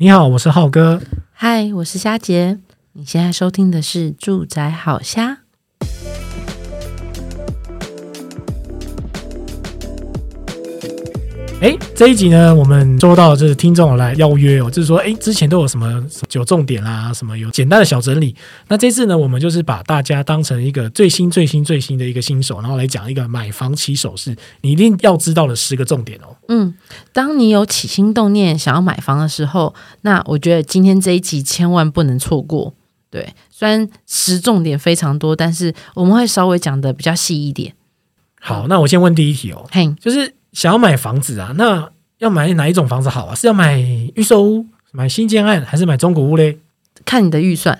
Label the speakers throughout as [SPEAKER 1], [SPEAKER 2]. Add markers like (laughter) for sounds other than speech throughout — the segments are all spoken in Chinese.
[SPEAKER 1] 你好，我是浩哥。
[SPEAKER 2] 嗨，我是虾杰。你现在收听的是《住宅好虾》。
[SPEAKER 1] 哎，这一集呢，我们收到就是听众来邀约哦，就是说，哎，之前都有什么九重点啦，什么有简单的小整理。那这次呢，我们就是把大家当成一个最新、最新、最新的一个新手，然后来讲一个买房起手式，你一定要知道的十个重点哦。
[SPEAKER 2] 嗯，当你有起心动念想要买房的时候，那我觉得今天这一集千万不能错过。对，虽然十重点非常多，但是我们会稍微讲的比较细一点。
[SPEAKER 1] 好，那我先问第一题哦，嘿，就是。想要买房子啊，那要买哪一种房子好啊？是要买预售屋、买新建案，还是买中古屋嘞？
[SPEAKER 2] 看你的预算。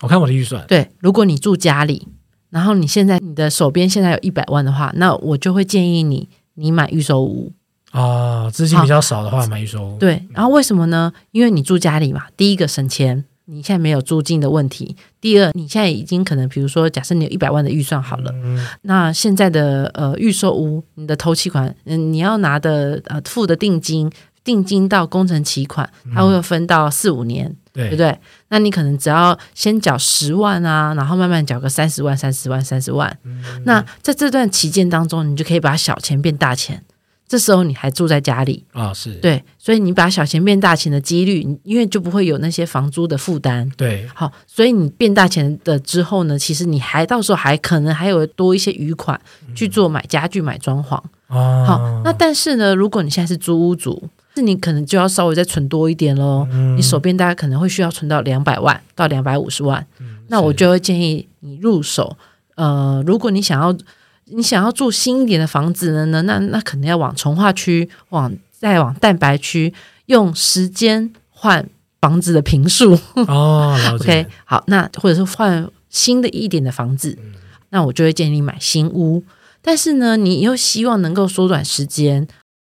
[SPEAKER 1] 我看我的预算。
[SPEAKER 2] 对，如果你住家里，然后你现在你的手边现在有一百万的话，那我就会建议你，你买预售屋。
[SPEAKER 1] 啊，资金比较少的话，买预售屋。
[SPEAKER 2] 对，然后为什么呢？因为你住家里嘛，第一个省钱。你现在没有租金的问题。第二，你现在已经可能，比如说，假设你有一百万的预算好了，嗯、那现在的呃预售屋，你的头期款，嗯，你要拿的呃付的定金，定金到工程期款，它会分到四五年，对、嗯、对不对？那你可能只要先缴十万啊，然后慢慢缴个三十万、三十万、三十万。嗯、那在这段期间当中，你就可以把小钱变大钱。这时候你还住在家里
[SPEAKER 1] 啊？是
[SPEAKER 2] 对，所以你把小钱变大钱的几率，因为就不会有那些房租的负担。
[SPEAKER 1] 对，
[SPEAKER 2] 好，所以你变大钱的之后呢，其实你还到时候还可能还有多一些余款去做买家具、买装潢。哦、嗯，好，那但是呢，如果你现在是租屋族，那你可能就要稍微再存多一点喽。嗯、你手边大概可能会需要存到两百万到两百五十万。嗯、那我就会建议你入手。呃，如果你想要。你想要住新一点的房子呢？那那那可能要往从化区，往再往蛋白区，用时间换房子的平数。哦，(laughs) OK，好，那或者是换新的一点的房子，嗯、那我就会建议你买新屋。但是呢，你又希望能够缩短时间。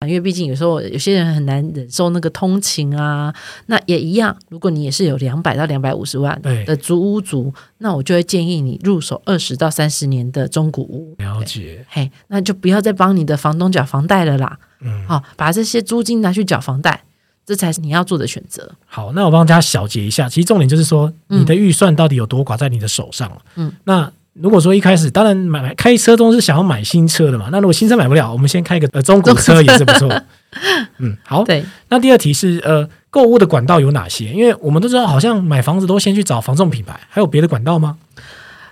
[SPEAKER 2] 因为毕竟有时候有些人很难忍受那个通勤啊，那也一样。如果你也是有两百到两百五十万的租屋族，那我就会建议你入手二十到三十年的中古屋。
[SPEAKER 1] 了解，
[SPEAKER 2] 嘿，那就不要再帮你的房东缴房贷了啦。嗯，好，把这些租金拿去缴房贷，这才是你要做的选择。
[SPEAKER 1] 好，那我帮大家小结一下，其实重点就是说，你的预算到底有多寡在你的手上。嗯，那。如果说一开始，当然买买开车都是想要买新车的嘛。那如果新车买不了，我们先开一个呃中古车也是不错。(laughs) 嗯，好。对。那第二题是呃购物的管道有哪些？因为我们都知道，好像买房子都先去找房仲品牌，还有别的管道吗？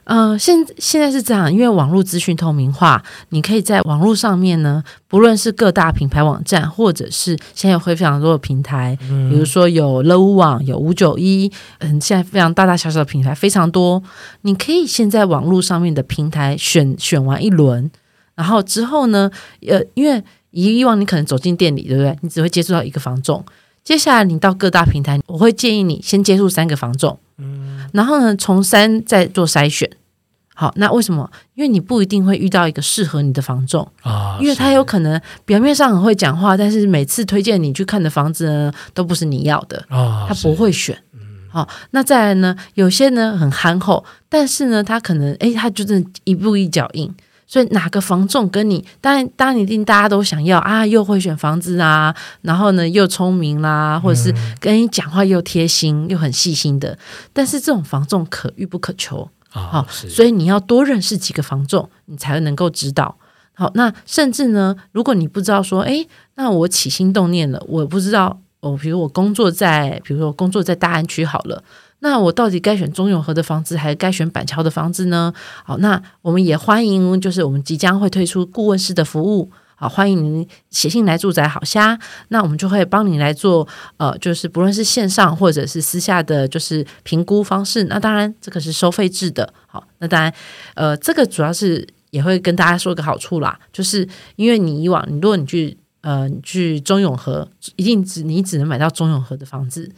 [SPEAKER 2] 嗯、呃，现现在是这样，因为网络资讯透明化，你可以在网络上面呢，不论是各大品牌网站，或者是现在有非常多的平台，嗯、比如说有乐屋网、有五九一，嗯，现在非常大大小小的品牌非常多，你可以先在网络上面的平台选选完一轮，然后之后呢，呃，因为以往你可能走进店里，对不对？你只会接触到一个房仲，接下来你到各大平台，我会建议你先接触三个房仲，嗯，然后呢，从三再做筛选。好，那为什么？因为你不一定会遇到一个适合你的房仲啊，因为他有可能表面上很会讲话，但是每次推荐你去看的房子呢，都不是你要的啊，他不会选。好，那再来呢，有些呢很憨厚，但是呢，他可能诶，他就是一步一脚印。所以哪个房仲跟你，当然当然一定大家都想要啊，又会选房子啊，然后呢又聪明啦，或者是跟你讲话又贴心又很细心的，但是这种房仲可遇不可求。好，所以你要多认识几个房仲，你才能够知道。好，那甚至呢，如果你不知道说，哎，那我起心动念了，我不知道，哦，比如我工作在，比如说我工作在大安区好了，那我到底该选中永和的房子，还是该选板桥的房子呢？好，那我们也欢迎，就是我们即将会推出顾问式的服务。好，欢迎您写信来住宅好虾，那我们就会帮你来做，呃，就是不论是线上或者是私下的就是评估方式，那当然这个是收费制的。好，那当然，呃，这个主要是也会跟大家说个好处啦，就是因为你以往你如果你去呃你去中永和，一定只你只能买到中永和的房子，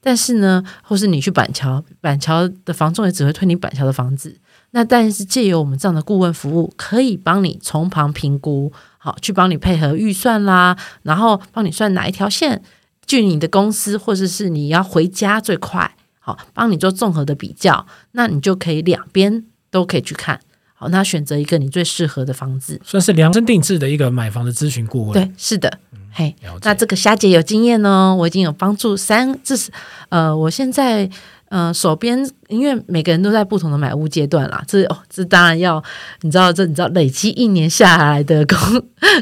[SPEAKER 2] 但是呢，或是你去板桥，板桥的房仲也只会推你板桥的房子。那但是借由我们这样的顾问服务，可以帮你从旁评估。好，去帮你配合预算啦，然后帮你算哪一条线距你的公司或者是你要回家最快，好，帮你做综合的比较，那你就可以两边都可以去看，好，那选择一个你最适合的房子，
[SPEAKER 1] 算是量身定制的一个买房的咨询顾问。
[SPEAKER 2] 对，是的。嘿，那这个霞姐有经验哦，我已经有帮助三，这是呃，我现在。嗯、手边因为每个人都在不同的买屋阶段啦，这哦，这当然要你知道，这你知道累积一年下来的功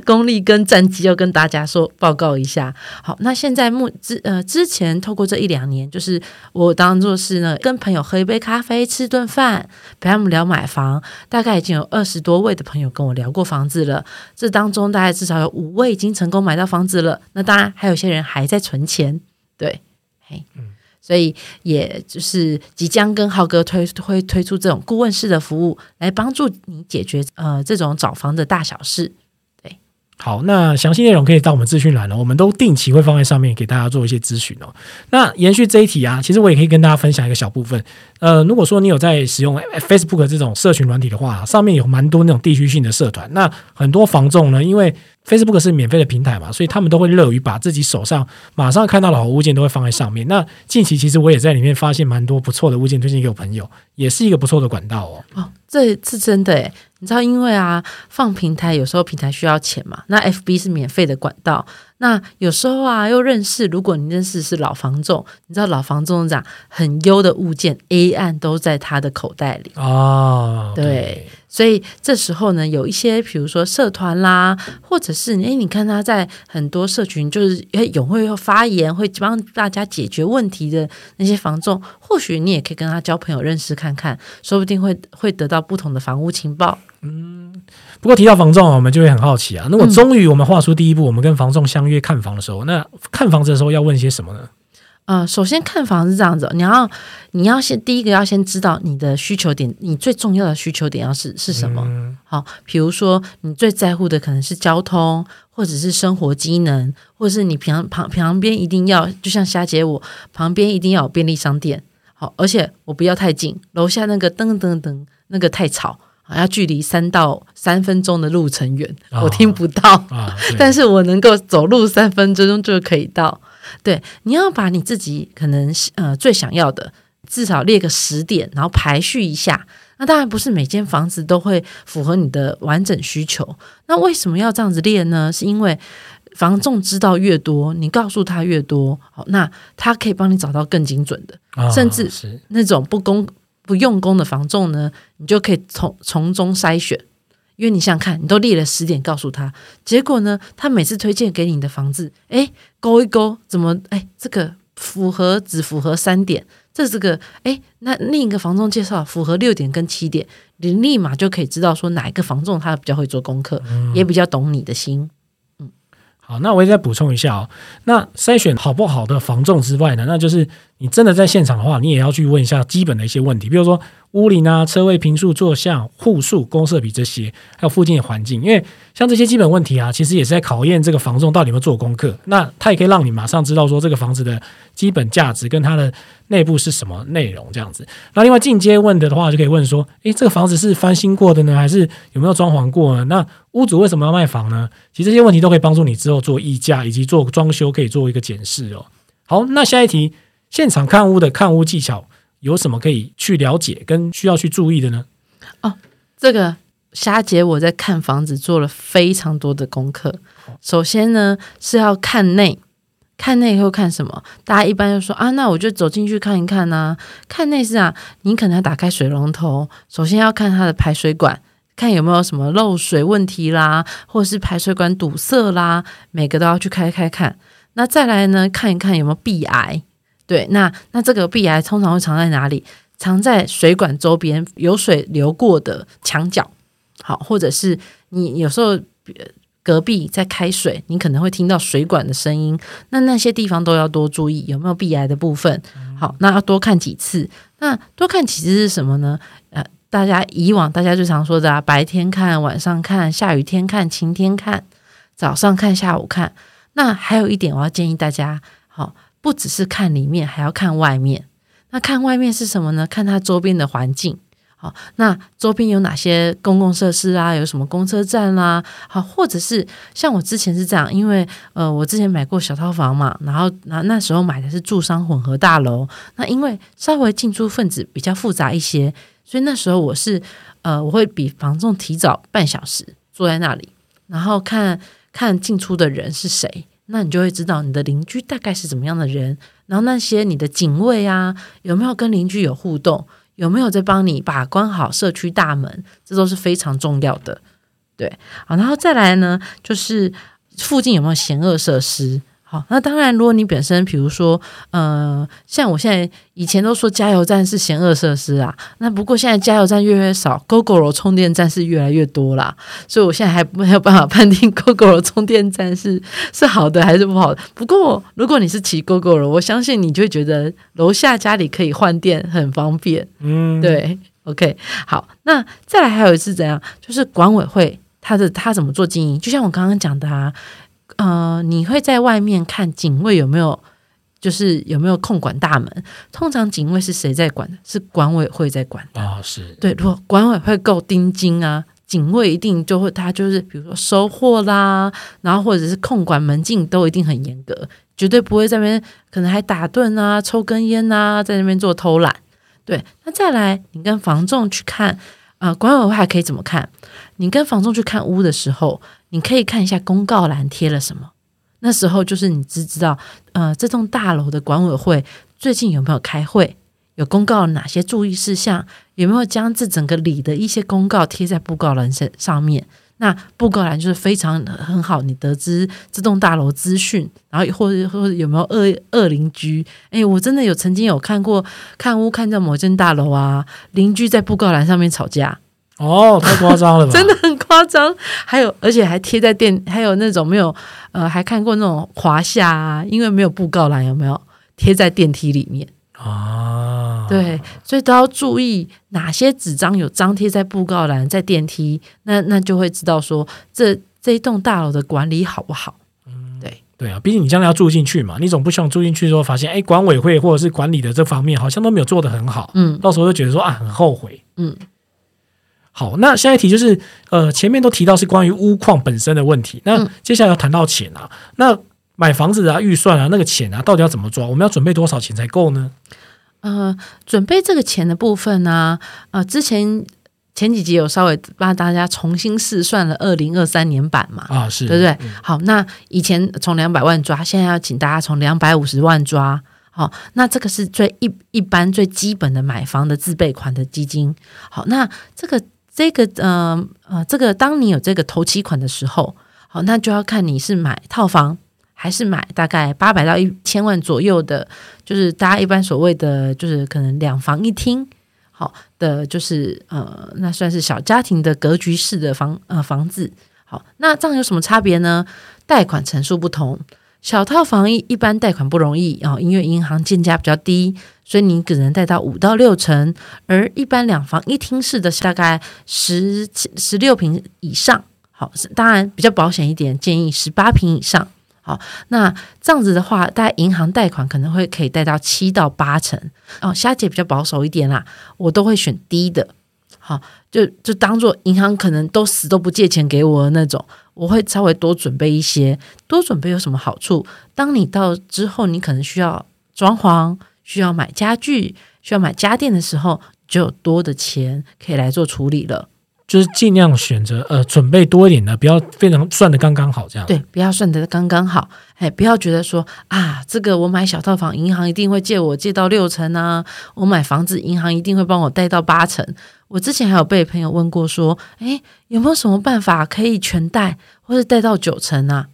[SPEAKER 2] 功力跟战绩，要跟大家说报告一下。好，那现在目之呃之前透过这一两年，就是我当做是呢，跟朋友喝一杯咖啡，吃顿饭，陪他们聊买房，大概已经有二十多位的朋友跟我聊过房子了。这当中大概至少有五位已经成功买到房子了。那当然还有些人还在存钱，对，嘿，嗯。所以，也就是即将跟浩哥推推推出这种顾问式的服务，来帮助你解决呃这种找房的大小事。对，
[SPEAKER 1] 好，那详细内容可以到我们资讯栏了，我们都定期会放在上面给大家做一些咨询哦。那延续这一题啊，其实我也可以跟大家分享一个小部分。呃，如果说你有在使用 Facebook 这种社群软体的话，上面有蛮多那种地区性的社团，那很多房仲呢，因为 Facebook 是免费的平台嘛，所以他们都会乐于把自己手上马上看到的好物件都会放在上面。那近期其实我也在里面发现蛮多不错的物件，推荐给我朋友，也是一个不错的管道哦。
[SPEAKER 2] 哦，这是真的诶，你知道，因为啊，放平台有时候平台需要钱嘛，那 FB 是免费的管道。那有时候啊，又认识，如果你认识是老房仲，你知道老房仲长很优的物件，A 案都在他的口袋里
[SPEAKER 1] 哦。
[SPEAKER 2] 对，对，所以这时候呢，有一些比如说社团啦，或者是诶，你看他在很多社群，就是诶，有会发言，会帮大家解决问题的那些房仲，或许你也可以跟他交朋友认识看看，说不定会会得到不同的房屋情报。
[SPEAKER 1] 嗯，不过提到房仲，我们就会很好奇啊。那我终于我们画出第一步，我们跟房仲相约看房的时候，那看房子的时候要问些什么呢？
[SPEAKER 2] 呃，首先看房是这样子，你要你要先第一个要先知道你的需求点，你最重要的需求点要是是什么？嗯、好，比如说你最在乎的可能是交通，或者是生活机能，或者是你平常旁旁边一定要，就像霞姐我旁边一定要有便利商店，好，而且我不要太近，楼下那个噔噔噔那个太吵。要距离三到三分钟的路程远，哦，我听不到，啊，(laughs) 但是我能够走路三分钟就可以到。对，你要把你自己可能呃最想要的，至少列个十点，然后排序一下。那当然不是每间房子都会符合你的完整需求。那为什么要这样子列呢？是因为房仲知道越多，你告诉他越多，好，那他可以帮你找到更精准的，哦，甚至那种不公。不用功的房仲呢，你就可以从从中筛选，因为你想想看，你都列了十点告诉他，结果呢，他每次推荐给你的房子，哎，勾一勾，怎么哎这个符合只符合三点，这这个哎，那另一个房仲介绍符合六点跟七点，你立马就可以知道说哪一个房仲他比较会做功课，嗯、也比较懂你的心。嗯，
[SPEAKER 1] 好，那我也再补充一下哦，那筛选好不好的房仲之外呢，那就是。你真的在现场的话，你也要去问一下基本的一些问题，比如说屋龄啊、车位平数、坐向、户数、公设比这些，还有附近的环境。因为像这些基本问题啊，其实也是在考验这个房仲到底有没有做功课。那他也可以让你马上知道说这个房子的基本价值跟它的内部是什么内容这样子。那另外进阶问的的话，就可以问说：诶，这个房子是翻新过的呢，还是有没有装潢过呢？那屋主为什么要卖房呢？其实这些问题都可以帮助你之后做议价以及做装修可以做一个检视哦。好，那下一题。现场看屋的看屋技巧有什么可以去了解跟需要去注意的呢？
[SPEAKER 2] 哦，这个虾姐我在看房子做了非常多的功课。首先呢是要看内，看内会看什么？大家一般就说啊，那我就走进去看一看啊。看内是啊，你可能要打开水龙头，首先要看它的排水管，看有没有什么漏水问题啦，或者是排水管堵塞啦，每个都要去开开看。那再来呢，看一看有没有壁癌。对，那那这个壁癌通常会藏在哪里？藏在水管周边有水流过的墙角，好，或者是你有时候隔壁在开水，你可能会听到水管的声音，那那些地方都要多注意有没有壁癌的部分。好，那要多看几次。那多看几次是什么呢？呃，大家以往大家最常说的啊，白天看、晚上看、下雨天看、晴天看、早上看、下午看。那还有一点，我要建议大家，好。不只是看里面，还要看外面。那看外面是什么呢？看它周边的环境。好，那周边有哪些公共设施啊？有什么公车站啦、啊？好，或者是像我之前是这样，因为呃，我之前买过小套房嘛，然后那那时候买的是住商混合大楼。那因为稍微进出分子比较复杂一些，所以那时候我是呃，我会比房仲提早半小时坐在那里，然后看看进出的人是谁。那你就会知道你的邻居大概是怎么样的人，然后那些你的警卫啊，有没有跟邻居有互动，有没有在帮你把关好社区大门，这都是非常重要的。对，好，然后再来呢，就是附近有没有嫌恶设施。好，那当然，如果你本身，比如说，呃，像我现在以前都说加油站是嫌恶设施啊，那不过现在加油站越来越少，Gogoro 充电站是越来越多啦，所以我现在还没有办法判定 Gogoro 充电站是 (laughs) 是好的还是不好的。不过如果你是骑 Gogoro，我相信你就会觉得楼下家里可以换电很方便。嗯，对，OK，好，那再来还有一次怎样，就是管委会他的他怎么做经营，就像我刚刚讲的啊。呃，你会在外面看警卫有没有，就是有没有控管大门？通常警卫是谁在管？是管委会在管的。
[SPEAKER 1] 哦，是
[SPEAKER 2] 对。如果管委会够盯紧啊，警卫一定就会，他就是比如说收货啦，然后或者是控管门禁都一定很严格，绝对不会在那边可能还打盹啊、抽根烟啊，在那边做偷懒。对，那再来，你跟房仲去看，呃，管委会还可以怎么看？你跟房仲去看屋的时候。你可以看一下公告栏贴了什么，那时候就是你只知道，呃，这栋大楼的管委会最近有没有开会，有公告哪些注意事项，有没有将这整个里的一些公告贴在布告栏上上面。那布告栏就是非常很好，你得知这栋大楼资讯，然后或者或者有没有恶恶邻居？哎，我真的有曾经有看过看屋看到某间大楼啊，邻居在布告栏上面吵架。
[SPEAKER 1] 哦，太夸张了吧！(laughs)
[SPEAKER 2] 真的很夸张，还有而且还贴在电，还有那种没有呃，还看过那种华夏啊，因为没有布告栏，有没有贴在电梯里面
[SPEAKER 1] 啊？
[SPEAKER 2] 对，所以都要注意哪些纸张有张贴在布告栏，在电梯，那那就会知道说这这一栋大楼的管理好不好？嗯，对
[SPEAKER 1] 对啊，毕竟你将来要住进去嘛，你总不希望住进去之后发现，哎，管委会或者是管理的这方面好像都没有做得很好，嗯，到时候就觉得说啊，很后悔，嗯。好，那下一题就是，呃，前面都提到是关于屋况本身的问题，那接下来要谈到钱啊，那买房子啊，预算啊，那个钱啊，到底要怎么抓？我们要准备多少钱才够呢？
[SPEAKER 2] 呃，准备这个钱的部分呢，呃，之前前几集有稍微帮大家重新试算了二零二三年版嘛，
[SPEAKER 1] 啊，是
[SPEAKER 2] 对不对？嗯、好，那以前从两百万抓，现在要请大家从两百五十万抓，好，那这个是最一一般最基本的买房的自备款的基金，好，那这个。这个呃呃，这个当你有这个头期款的时候，好，那就要看你是买套房还是买大概八百到一千万左右的，就是大家一般所谓的就是可能两房一厅，好的，就是呃，那算是小家庭的格局式的房呃房子。好，那这样有什么差别呢？贷款成数不同。小套房一一般贷款不容易啊，因为银行鉴价比较低，所以你只能贷到五到六成。而一般两房一厅式的大概十七、十六平以上，好，当然比较保险一点，建议十八平以上。好，那这样子的话，大概银行贷款可能会可以贷到七到八成。哦，虾姐比较保守一点啦，我都会选低的。好，就就当做银行可能都死都不借钱给我的那种。我会稍微多准备一些，多准备有什么好处？当你到之后，你可能需要装潢，需要买家具，需要买家电的时候，就有多的钱可以来做处理了。
[SPEAKER 1] 就是尽量选择呃，准备多一点的，不要非常算的刚刚好这样。
[SPEAKER 2] 对，不要算的刚刚好。哎，不要觉得说啊，这个我买小套房，银行一定会借我借到六成啊；我买房子，银行一定会帮我贷到八成。我之前还有被朋友问过说，哎，有没有什么办法可以全贷，或者贷到九成啊？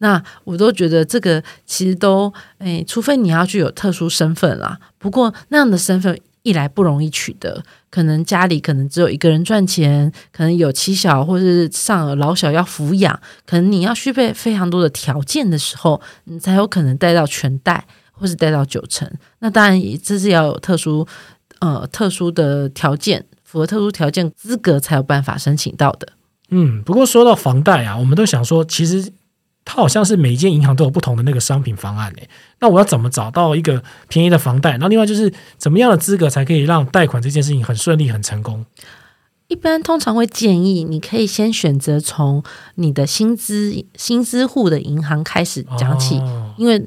[SPEAKER 2] 那我都觉得这个其实都，诶，除非你要具有特殊身份啦。不过那样的身份。一来不容易取得，可能家里可能只有一个人赚钱，可能有妻小或是上有老小要抚养，可能你要具备非常多的条件的时候，你才有可能贷到全贷或是贷到九成。那当然，这是要有特殊呃特殊的条件，符合特殊条件资格才有办法申请到的。
[SPEAKER 1] 嗯，不过说到房贷啊，我们都想说，其实。它好像是每一间银行都有不同的那个商品方案诶，那我要怎么找到一个便宜的房贷？那另外就是怎么样的资格才可以让贷款这件事情很顺利、很成功？
[SPEAKER 2] 一般通常会建议你可以先选择从你的薪资薪资户的银行开始讲起，哦、因为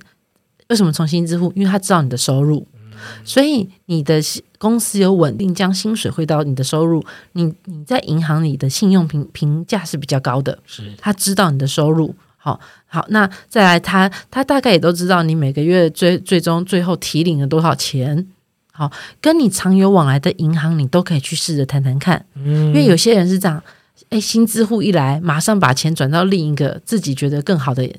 [SPEAKER 2] 为什么从薪资户？因为他知道你的收入，嗯、所以你的公司有稳定将薪水汇到你的收入，你你在银行里的信用评评价是比较高的，
[SPEAKER 1] 是他
[SPEAKER 2] 知道你的收入。好，好，那再来他，他他大概也都知道你每个月最最终最后提领了多少钱。好，跟你常有往来的银行，你都可以去试着谈谈看。嗯，因为有些人是这样，哎，新支户一来，马上把钱转到另一个自己觉得更好的、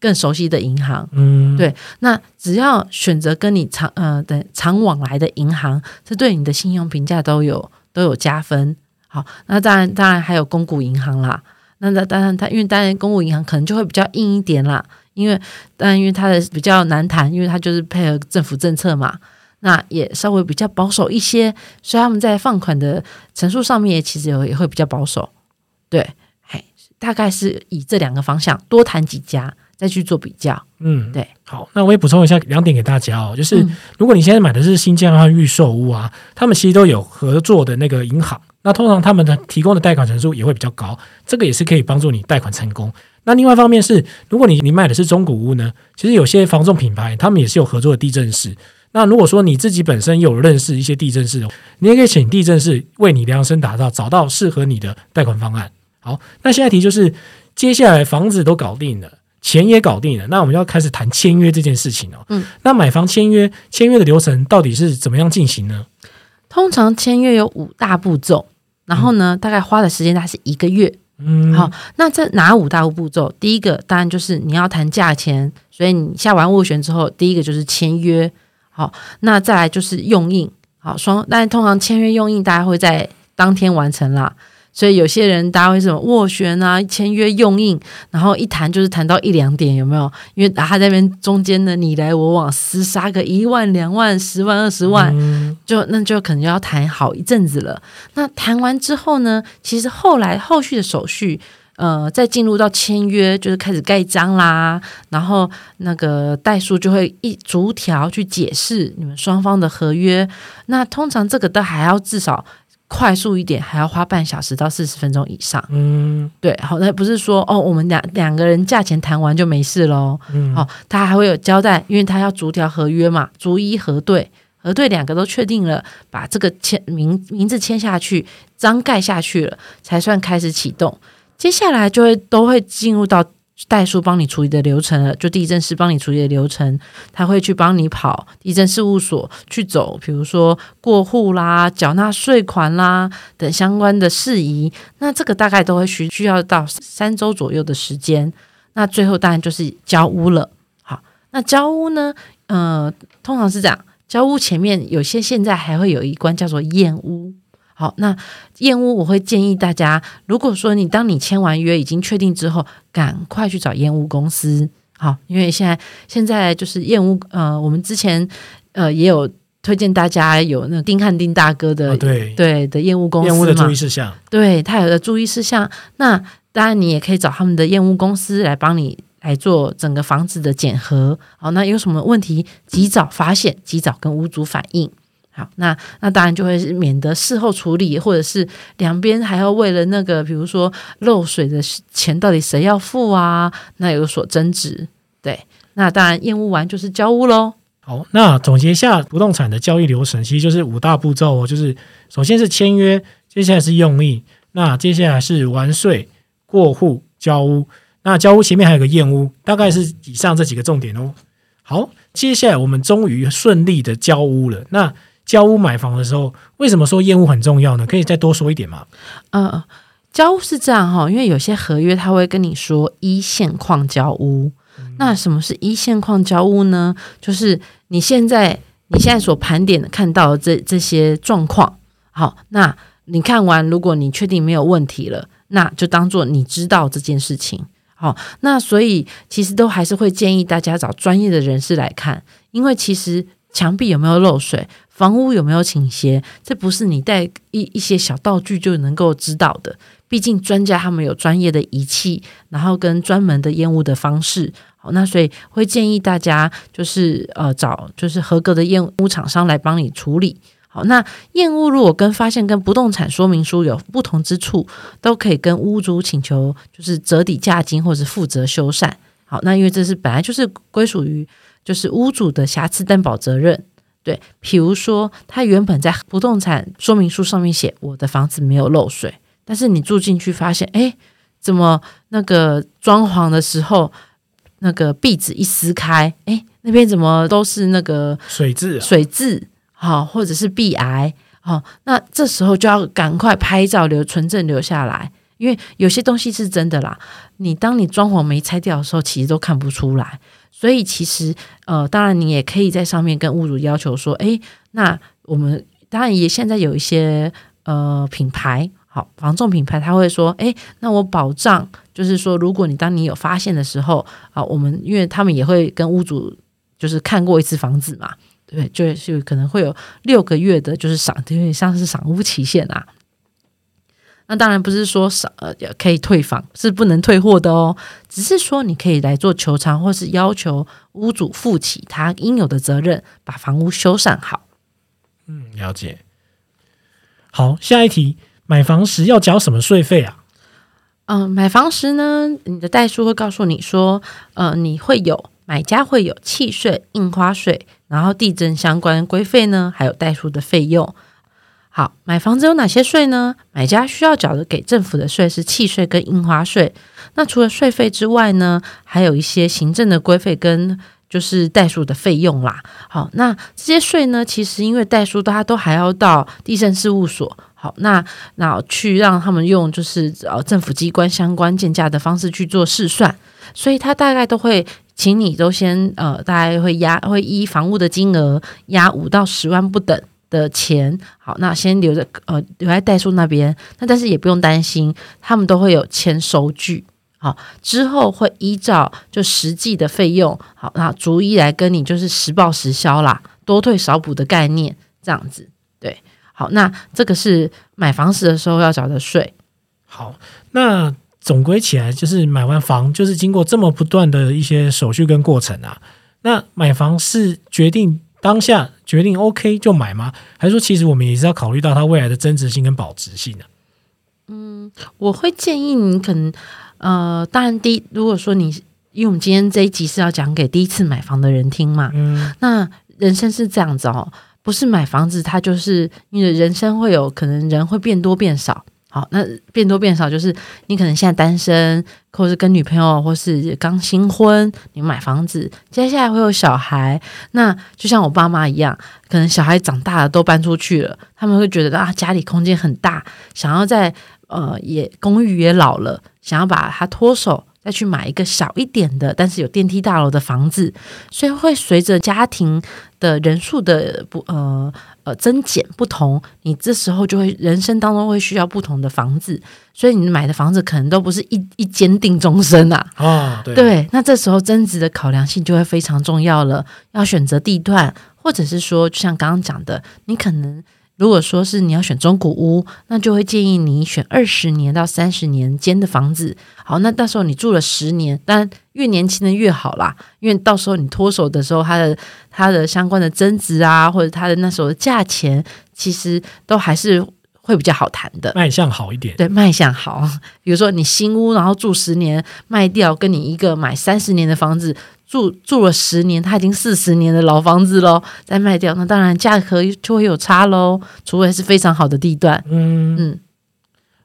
[SPEAKER 2] 更熟悉的银行。嗯，对，那只要选择跟你常呃的常往来的银行，这对你的信用评价都有都有加分。好，那当然当然还有公股银行啦。那那当然，他因为当然公务银行可能就会比较硬一点啦，因为当然因为他的比较难谈，因为他就是配合政府政策嘛，那也稍微比较保守一些，所以他们在放款的陈述上面也其实有也会比较保守，对，嘿，大概是以这两个方向多谈几家。再去做比较，嗯，对，
[SPEAKER 1] 好，那我也补充一下两点给大家哦，就是如果你现在买的是新建和预售屋啊，他们其实都有合作的那个银行。那通常他们的提供的贷款成数也会比较高，这个也是可以帮助你贷款成功。那另外一方面是，如果你你买的是中古屋呢，其实有些房仲品牌他们也是有合作的地震室。那如果说你自己本身有认识一些地震室的，你也可以请地震室为你量身打造，找到适合你的贷款方案。好，那现在题就是，接下来房子都搞定了，钱也搞定了，那我们要开始谈签约这件事情哦。嗯，那买房签约，签约的流程到底是怎么样进行呢？
[SPEAKER 2] 通常签约有五大步骤。然后呢，大概花的时间大概是一个月。嗯，好，那这哪五大步骤？第一个当然就是你要谈价钱，所以你下完斡旋之后，第一个就是签约。好，那再来就是用印。好，双，但通常签约用印大家会在当天完成啦。所以有些人大家会什么斡旋啊、签约用印，然后一谈就是谈到一两点，有没有？因为他在那边中间呢，你来我往，厮杀个一万、两万、十万、二十万，嗯、就那就可能要谈好一阵子了。那谈完之后呢，其实后来后续的手续，呃，再进入到签约，就是开始盖章啦，然后那个代书就会一逐条去解释你们双方的合约。那通常这个都还要至少。快速一点，还要花半小时到四十分钟以上。嗯，对，好，那不是说哦，我们两两个人价钱谈完就没事喽。嗯，好，他还会有交代，因为他要逐条合约嘛，逐一核对，核对两个都确定了，把这个签名名字签下去，章盖下去了，才算开始启动。接下来就会都会进入到。代书帮你处理的流程，就地政师帮你处理的流程，他会去帮你跑地政事务所去走，比如说过户啦、缴纳税款啦等相关的事宜。那这个大概都会需需要到三周左右的时间。那最后当然就是交屋了。好，那交屋呢？呃，通常是这样，交屋前面有些现在还会有一关叫做验屋。好，那燕屋我会建议大家，如果说你当你签完约已经确定之后，赶快去找燕屋公司。好，因为现在现在就是燕屋，呃，我们之前呃也有推荐大家有那丁汉丁大哥的，哦、对对的验屋公司嘛，验屋的
[SPEAKER 1] 注意事项，
[SPEAKER 2] 对他有的注意事项。那当然你也可以找他们的验屋公司来帮你来做整个房子的检核。好，那有什么问题及早发现，及早跟屋主反映。好，那那当然就会免得事后处理，或者是两边还要为了那个，比如说漏水的钱到底谁要付啊？那有所争执。对，那当然验屋完就是交屋喽。
[SPEAKER 1] 好，那总结一下不动产的交易流程，其实就是五大步骤哦，就是首先是签约，接下来是用印，那接下来是完税、过户、交屋。那交屋前面还有个验屋，大概是以上这几个重点哦。好，接下来我们终于顺利的交屋了。那交屋买房的时候，为什么说验屋很重要呢？可以再多说一点吗？
[SPEAKER 2] 呃，交屋是这样哈，因为有些合约他会跟你说一线框交屋。嗯、那什么是一线框交屋呢？就是你现在你现在所盘点的看到的这这些状况。好，那你看完，如果你确定没有问题了，那就当做你知道这件事情。好，那所以其实都还是会建议大家找专业的人士来看，因为其实墙壁有没有漏水，房屋有没有倾斜，这不是你带一一些小道具就能够知道的。毕竟专家他们有专业的仪器，然后跟专门的验屋的方式。好，那所以会建议大家就是呃找就是合格的验屋厂商来帮你处理。好，那验屋如果跟发现跟不动产说明书有不同之处，都可以跟屋主请求就是折抵价金或者是负责修缮。好，那因为这是本来就是归属于就是屋主的瑕疵担保责任。对，比如说他原本在不动产说明书上面写我的房子没有漏水，但是你住进去发现，哎，怎么那个装潢的时候，那个壁纸一撕开，哎，那边怎么都是那个
[SPEAKER 1] 水渍、啊？
[SPEAKER 2] 水渍，好，或者是壁癌，好，那这时候就要赶快拍照留存证留下来，因为有些东西是真的啦。你当你装潢没拆掉的时候，其实都看不出来。所以其实，呃，当然你也可以在上面跟屋主要求说，哎，那我们当然也现在有一些呃品牌。好，房重品牌他会说，哎，那我保障就是说，如果你当你有发现的时候，啊，我们因为他们也会跟屋主就是看过一次房子嘛，对，就是可能会有六个月的，就是赏，有点像是赏屋期限啊。那当然不是说少呃可以退房，是不能退货的哦，只是说你可以来做求偿，或是要求屋主负起他应有的责任，把房屋修缮好。
[SPEAKER 1] 嗯，了解。好，下一题。买房时要缴什么税费啊？
[SPEAKER 2] 嗯、呃，买房时呢，你的代书会告诉你说，呃，你会有买家会有契税、印花税，然后地政相关规费呢，还有代书的费用。好，买房子有哪些税呢？买家需要缴的给政府的税是契税跟印花税。那除了税费之外呢，还有一些行政的规费跟就是代书的费用啦。好，那这些税呢，其实因为代书大家都还要到地政事务所。好，那那去让他们用就是呃政府机关相关建价的方式去做试算，所以他大概都会请你都先呃，大概会压会依房屋的金额压五到十万不等的钱。好，那先留着呃留在代书那边，那但是也不用担心，他们都会有签收据。好，之后会依照就实际的费用，好，那逐一来跟你就是实报实销啦，多退少补的概念这样子，对。好，那这个是买房时的时候要缴的税。
[SPEAKER 1] 好，那总归起来就是买完房就是经过这么不断的一些手续跟过程啊。那买房是决定当下决定 OK 就买吗？还是说其实我们也是要考虑到它未来的增值性跟保值性呢？
[SPEAKER 2] 嗯，我会建议你可能呃，当然第一，如果说你因为我们今天这一集是要讲给第一次买房的人听嘛，嗯，那人生是这样子哦。不是买房子，它就是你的人生会有可能人会变多变少。好，那变多变少就是你可能现在单身，或是跟女朋友，或是刚新婚，你买房子，接下来会有小孩。那就像我爸妈一样，可能小孩长大了都搬出去了，他们会觉得啊，家里空间很大，想要在呃也公寓也老了，想要把它脱手。再去买一个小一点的，但是有电梯大楼的房子，所以会随着家庭的人数的不呃呃增减不同，你这时候就会人生当中会需要不同的房子，所以你买的房子可能都不是一一间定终身啊。
[SPEAKER 1] 哦，对，
[SPEAKER 2] 对，那这时候增值的考量性就会非常重要了，要选择地段，或者是说，就像刚刚讲的，你可能。如果说是你要选中古屋，那就会建议你选二十年到三十年间的房子。好，那到时候你住了十年，当然越年轻的越好啦，因为到时候你脱手的时候，它的它的相关的增值啊，或者它的那时候的价钱，其实都还是会比较好谈的，
[SPEAKER 1] 卖相好一点。
[SPEAKER 2] 对，卖相好。比如说你新屋，然后住十年卖掉，跟你一个买三十年的房子。住住了十年，他已经四十年的老房子喽，再卖掉，那当然价格就会有差喽。除非是非常好的地段。嗯嗯，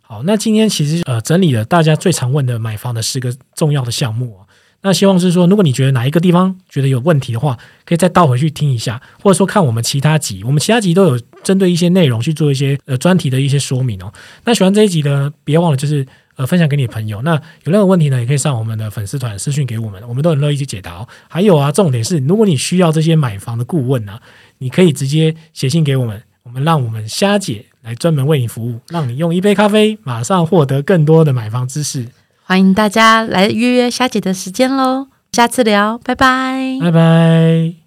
[SPEAKER 1] 好，那今天其实呃整理了大家最常问的买房的十个重要的项目。那希望是说，如果你觉得哪一个地方觉得有问题的话，可以再倒回去听一下，或者说看我们其他集，我们其他集都有针对一些内容去做一些呃专题的一些说明哦。那喜欢这一集呢，别忘了就是。呃，分享给你的朋友。那有任何问题呢，也可以上我们的粉丝团私讯给我们，我们都很乐意去解答哦。还有啊，重点是，如果你需要这些买房的顾问呢、啊，你可以直接写信给我们，我们让我们虾姐来专门为你服务，让你用一杯咖啡马上获得更多的买房知识。
[SPEAKER 2] 欢迎大家来预约虾姐的时间喽，下次聊，拜拜，
[SPEAKER 1] 拜拜。